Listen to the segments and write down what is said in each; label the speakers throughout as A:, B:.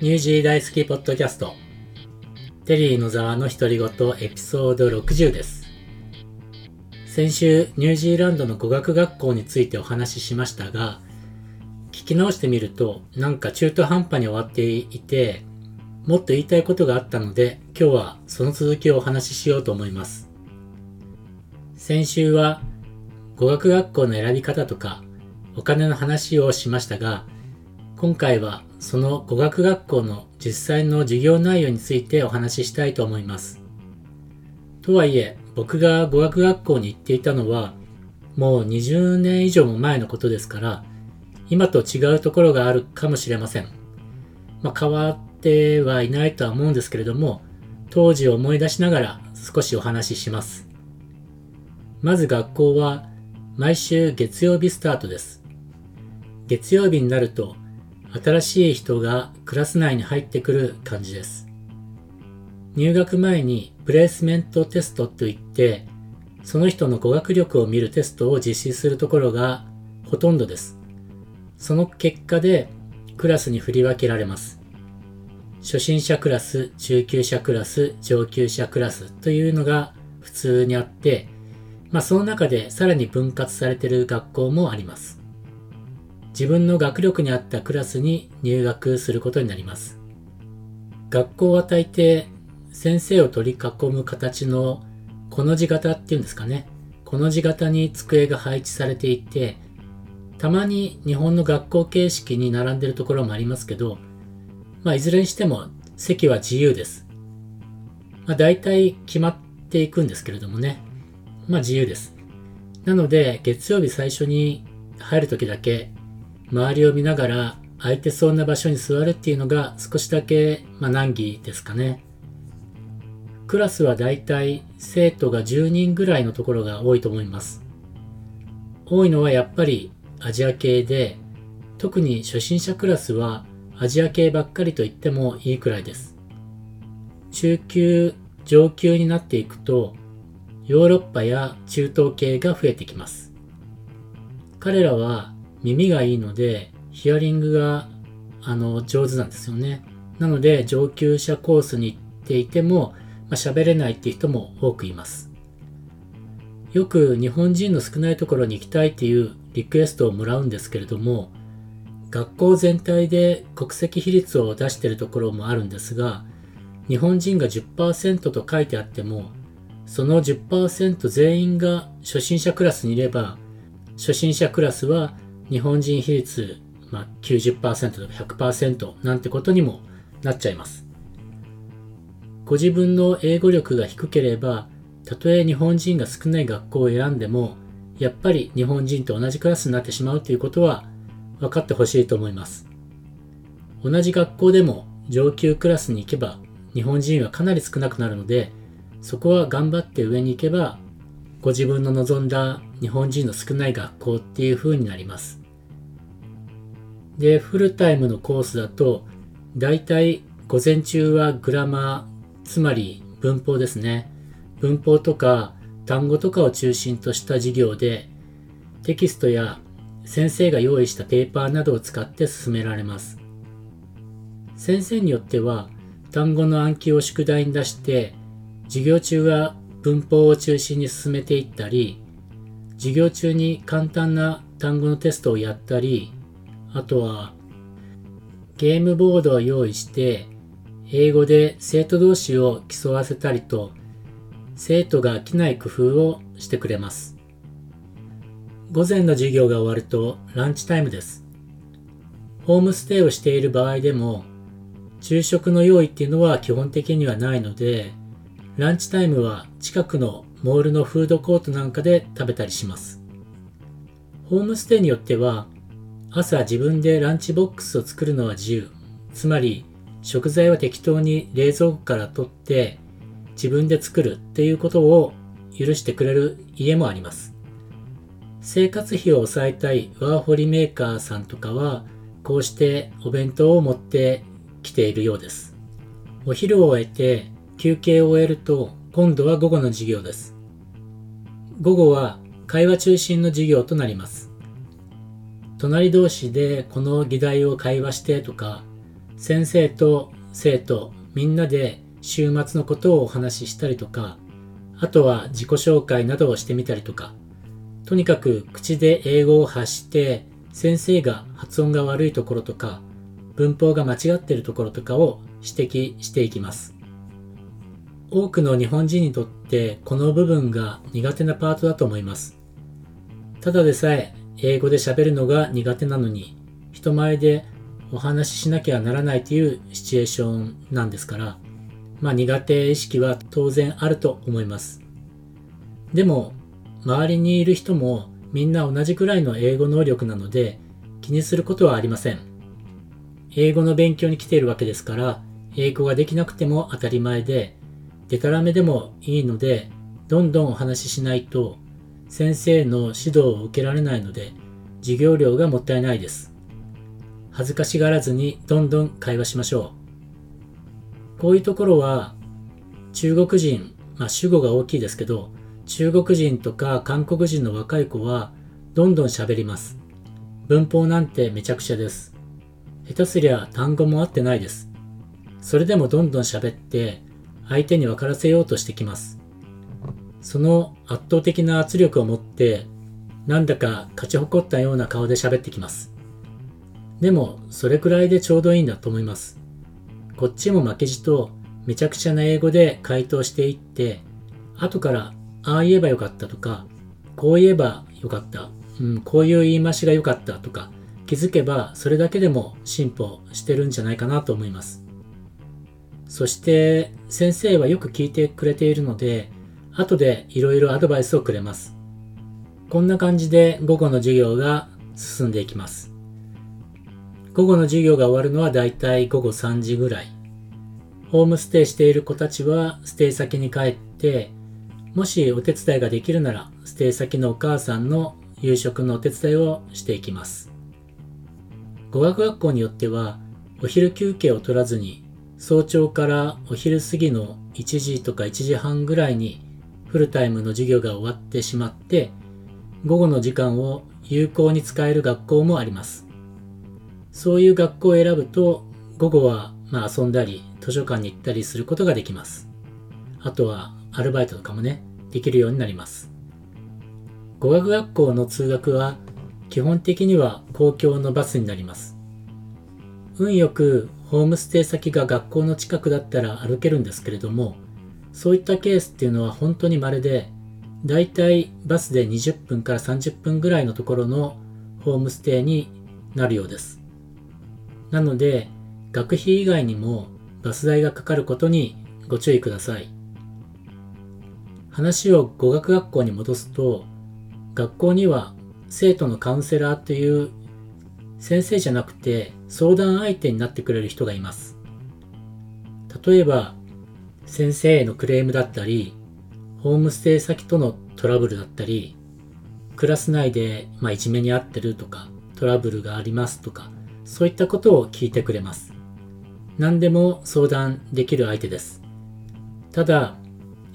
A: ニュージー大好きポッドキャスト。テリー野沢の独り言エピソード60です。先週ニュージーランドの語学学校についてお話ししましたが聞き直してみるとなんか中途半端に終わっていてもっと言いたいことがあったので今日はその続きをお話ししようと思います。先週は語学学校の選び方とかお金の話をしましたが今回はその語学学校の実際の授業内容についてお話ししたいと思います。とはいえ、僕が語学学校に行っていたのは、もう20年以上も前のことですから、今と違うところがあるかもしれません。まあ、変わってはいないとは思うんですけれども、当時を思い出しながら少しお話しします。まず学校は毎週月曜日スタートです。月曜日になると新しい人がクラス内に入ってくる感じです。入学前にプレイスメントテストといって、その人の語学力を見るテストを実施するところがほとんどです。その結果でクラスに振り分けられます。初心者クラス、中級者クラス、上級者クラスというのが普通にあって、まあその中でさらに分割されている学校もあります。自分の学力に合ったクラスに入学することになります。学校は大抵先生を取り囲む形のこの字型っていうんですかね。この字型に机が配置されていて、たまに日本の学校形式に並んでるところもありますけど、まあいずれにしても席は自由です。まあ大体決まっていくんですけれどもね。まあ自由です。なので月曜日最初に入るときだけ周りを見ながら空いてそうな場所に座るっていうのが少しだけ、まあ、難儀ですかね。クラスはだいたい生徒が10人ぐらいのところが多いと思います。多いのはやっぱりアジア系で、特に初心者クラスはアジア系ばっかりと言ってもいいくらいです。中級、上級になっていくと、ヨーロッパや中東系が増えてきます。彼らは耳がいいので、ヒアリングが、あの、上手なんですよね。なので、上級者コースに行っていても、まあ、喋れないっていう人も多くいます。よく日本人の少ないところに行きたいっていうリクエストをもらうんですけれども、学校全体で国籍比率を出しているところもあるんですが、日本人が10%と書いてあっても、その10%全員が初心者クラスにいれば、初心者クラスは日本人比率、まあ、90%とか100%なんてことにもなっちゃいます。ご自分の英語力が低ければ、たとえ日本人が少ない学校を選んでも、やっぱり日本人と同じクラスになってしまうということは分かってほしいと思います。同じ学校でも上級クラスに行けば日本人はかなり少なくなるので、そこは頑張って上に行けばご自分の望んだ日本人の少ない学校っていう風になります。で、フルタイムのコースだと、だいたい午前中はグラマー、つまり文法ですね。文法とか単語とかを中心とした授業で、テキストや先生が用意したペーパーなどを使って進められます。先生によっては、単語の暗記を宿題に出して、授業中は文法を中心に進めていったり、授業中に簡単な単語のテストをやったり、あとはゲームボードを用意して、英語で生徒同士を競わせたりと、生徒が飽きない工夫をしてくれます。午前の授業が終わるとランチタイムです。ホームステイをしている場合でも、昼食の用意っていうのは基本的にはないので、ランチタイムは近くのモールのフードコートなんかで食べたりします。ホームステイによっては、朝自分でランチボックスを作るのは自由。つまり、食材は適当に冷蔵庫から取って自分で作るっていうことを許してくれる家もあります。生活費を抑えたいワーホリメーカーさんとかは、こうしてお弁当を持ってきているようです。お昼を終えて休憩を終えると、今度は午後の授業です。午後は会話中心の授業となります。隣同士でこの議題を会話してとか、先生と生徒みんなで週末のことをお話ししたりとか、あとは自己紹介などをしてみたりとか、とにかく口で英語を発して先生が発音が悪いところとか文法が間違っているところとかを指摘していきます。多くの日本人にとってこの部分が苦手なパートだと思います。ただでさえ英語で喋るのが苦手なのに人前でお話ししなきゃならないというシチュエーションなんですから、まあ苦手意識は当然あると思います。でも、周りにいる人もみんな同じくらいの英語能力なので気にすることはありません。英語の勉強に来ているわけですから、英語ができなくても当たり前で、デタラメでもいいので、どんどんお話ししないと、先生の指導を受けられないので、授業料がもったいないです。恥ずかしがらずにどんどん会話しましょう。こういうところは、中国人、まあ主語が大きいですけど、中国人とか韓国人の若い子はどんどん喋ります。文法なんてめちゃくちゃです。下手すりゃ単語も合ってないです。それでもどんどん喋って相手に分からせようとしてきます。その圧倒的な圧力を持ってなんだか勝ち誇ったような顔で喋ってきます。でもそれくらいでちょうどいいんだと思います。こっちも負けじとめちゃくちゃな英語で回答していって後からああ言えばよかったとかこう言えばよかった、うん、こういう言い回しがよかったとか気づけばそれだけでも進歩してるんじゃないかなと思います。そして先生はよく聞いてくれているので後でいろいろアドバイスをくれます。こんな感じで午後の授業が進んでいきます。午後の授業が終わるのはだいたい午後3時ぐらい。ホームステイしている子たちはステイ先に帰って、もしお手伝いができるなら、ステイ先のお母さんの夕食のお手伝いをしていきます。語学学校によっては、お昼休憩を取らずに、早朝からお昼過ぎの1時とか1時半ぐらいにフルタイムの授業が終わってしまって、午後の時間を有効に使える学校もあります。そういう学校を選ぶと、午後はまあ遊んだり、図書館に行ったりすることができます。あとはアルバイトとかもね、できるようになります。語学学校の通学は基本的には公共のバスになります。運よくホームステイ先が学校の近くだったら歩けるんですけれども、そういったケースっていうのは本当に稀で、だいたいバスで20分から30分ぐらいのところのホームステイになるようです。なので、学費以外にもバス代がかかることにご注意ください。話を語学学校に戻すと、学校には生徒のカウンセラーという先生じゃなくて相談相手になってくれる人がいます。例えば、先生へのクレームだったり、ホームステイ先とのトラブルだったり、クラス内で、まあ、いじめにあってるとか、トラブルがありますとか、そういったことを聞いてくれます。何でも相談できる相手です。ただ、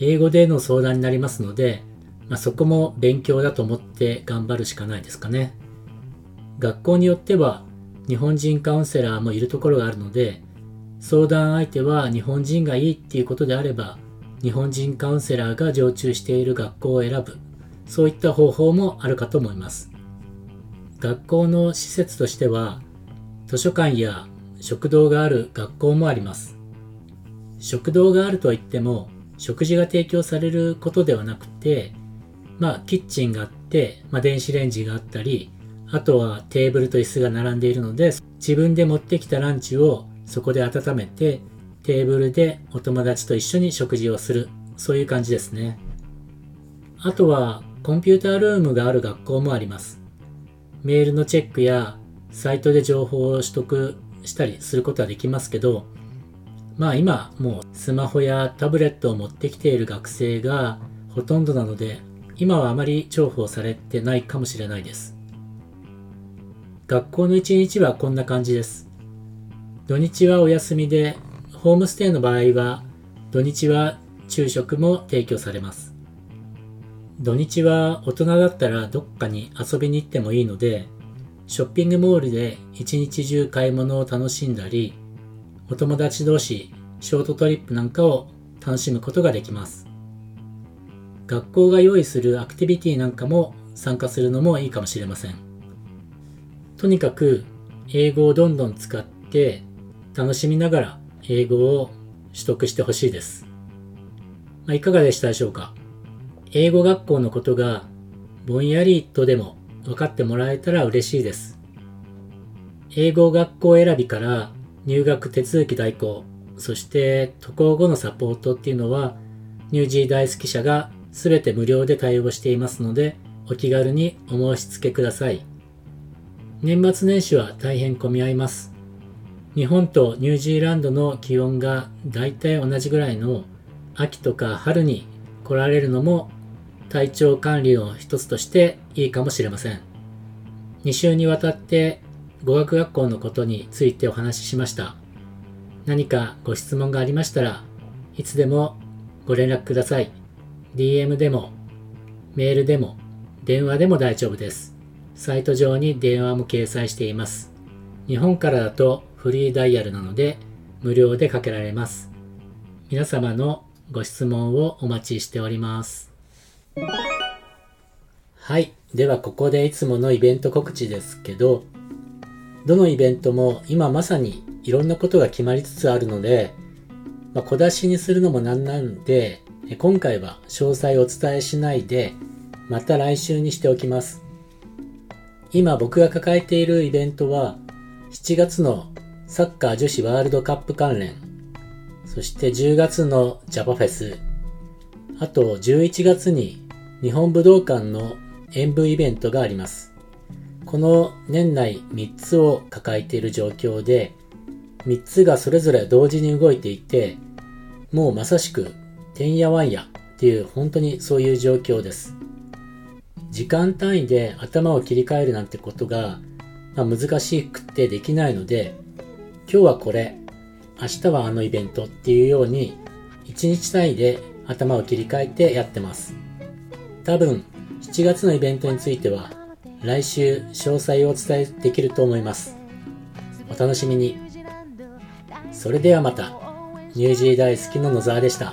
A: 英語での相談になりますので、まあ、そこも勉強だと思って頑張るしかないですかね。学校によっては日本人カウンセラーもいるところがあるので、相談相手は日本人がいいっていうことであれば、日本人カウンセラーが常駐している学校を選ぶ、そういった方法もあるかと思います。学校の施設としては、図書館や食堂がある学校もあります。食堂があるとは言っても、食事が提供されることではなくて、まあ、キッチンがあって、まあ、電子レンジがあったり、あとはテーブルと椅子が並んでいるので、自分で持ってきたランチをそこで温めて、テーブルでお友達と一緒に食事をする。そういう感じですね。あとは、コンピュータールームがある学校もあります。メールのチェックや、サイトで情報を取得したりすることはできますけど、まあ今もうスマホやタブレットを持ってきている学生がほとんどなので、今はあまり重宝されてないかもしれないです。学校の一日はこんな感じです。土日はお休みで、ホームステイの場合は、土日は昼食も提供されます。土日は大人だったらどっかに遊びに行ってもいいので、ショッピングモールで一日中買い物を楽しんだり、お友達同士ショートトリップなんかを楽しむことができます。学校が用意するアクティビティなんかも参加するのもいいかもしれません。とにかく英語をどんどん使って楽しみながら英語を取得してほしいです。まあ、いかがでしたでしょうか？英語学校のことがぼんやりとでも分かってもらえたら嬉しいです。英語学校選びから入学手続き代行、そして渡航後のサポートっていうのはニュージー大好き社が全て無料で対応していますのでお気軽にお申し付けください。年末年始は大変混み合います。日本とニュージーランドの気温が大体同じぐらいの秋とか春に来られるのも体調管理の一つとしていいかもしれません。2週にわたって語学学校のことについてお話ししました。何かご質問がありましたらいつでもご連絡ください。DM でもメールでも電話でも大丈夫です。サイト上に電話も掲載しています。日本からだとフリーダイヤルなので無料でかけられます。皆様のご質問をお待ちしております。はい。ではここでいつものイベント告知ですけど、どのイベントも今まさにいろんなことが決まりつつあるので、まあ、小出しにするのもなんなんで、今回は詳細をお伝えしないで、また来週にしておきます。今僕が抱えているイベントは、7月のサッカー女子ワールドカップ関連、そして10月のジャパフェス、あと11月に日本武道館の演舞イベントがあります。この年内3つを抱えている状況で、3つがそれぞれ同時に動いていて、もうまさしくてんやわんやっていう本当にそういう状況です。時間単位で頭を切り替えるなんてことが、まあ、難しくてできないので、今日はこれ、明日はあのイベントっていうように、1日単位で頭を切り替えてやってます。多分、7月のイベントについては、来週詳細をお伝えできると思います。お楽しみに。それではまた、ニュージー大好きの野沢でした。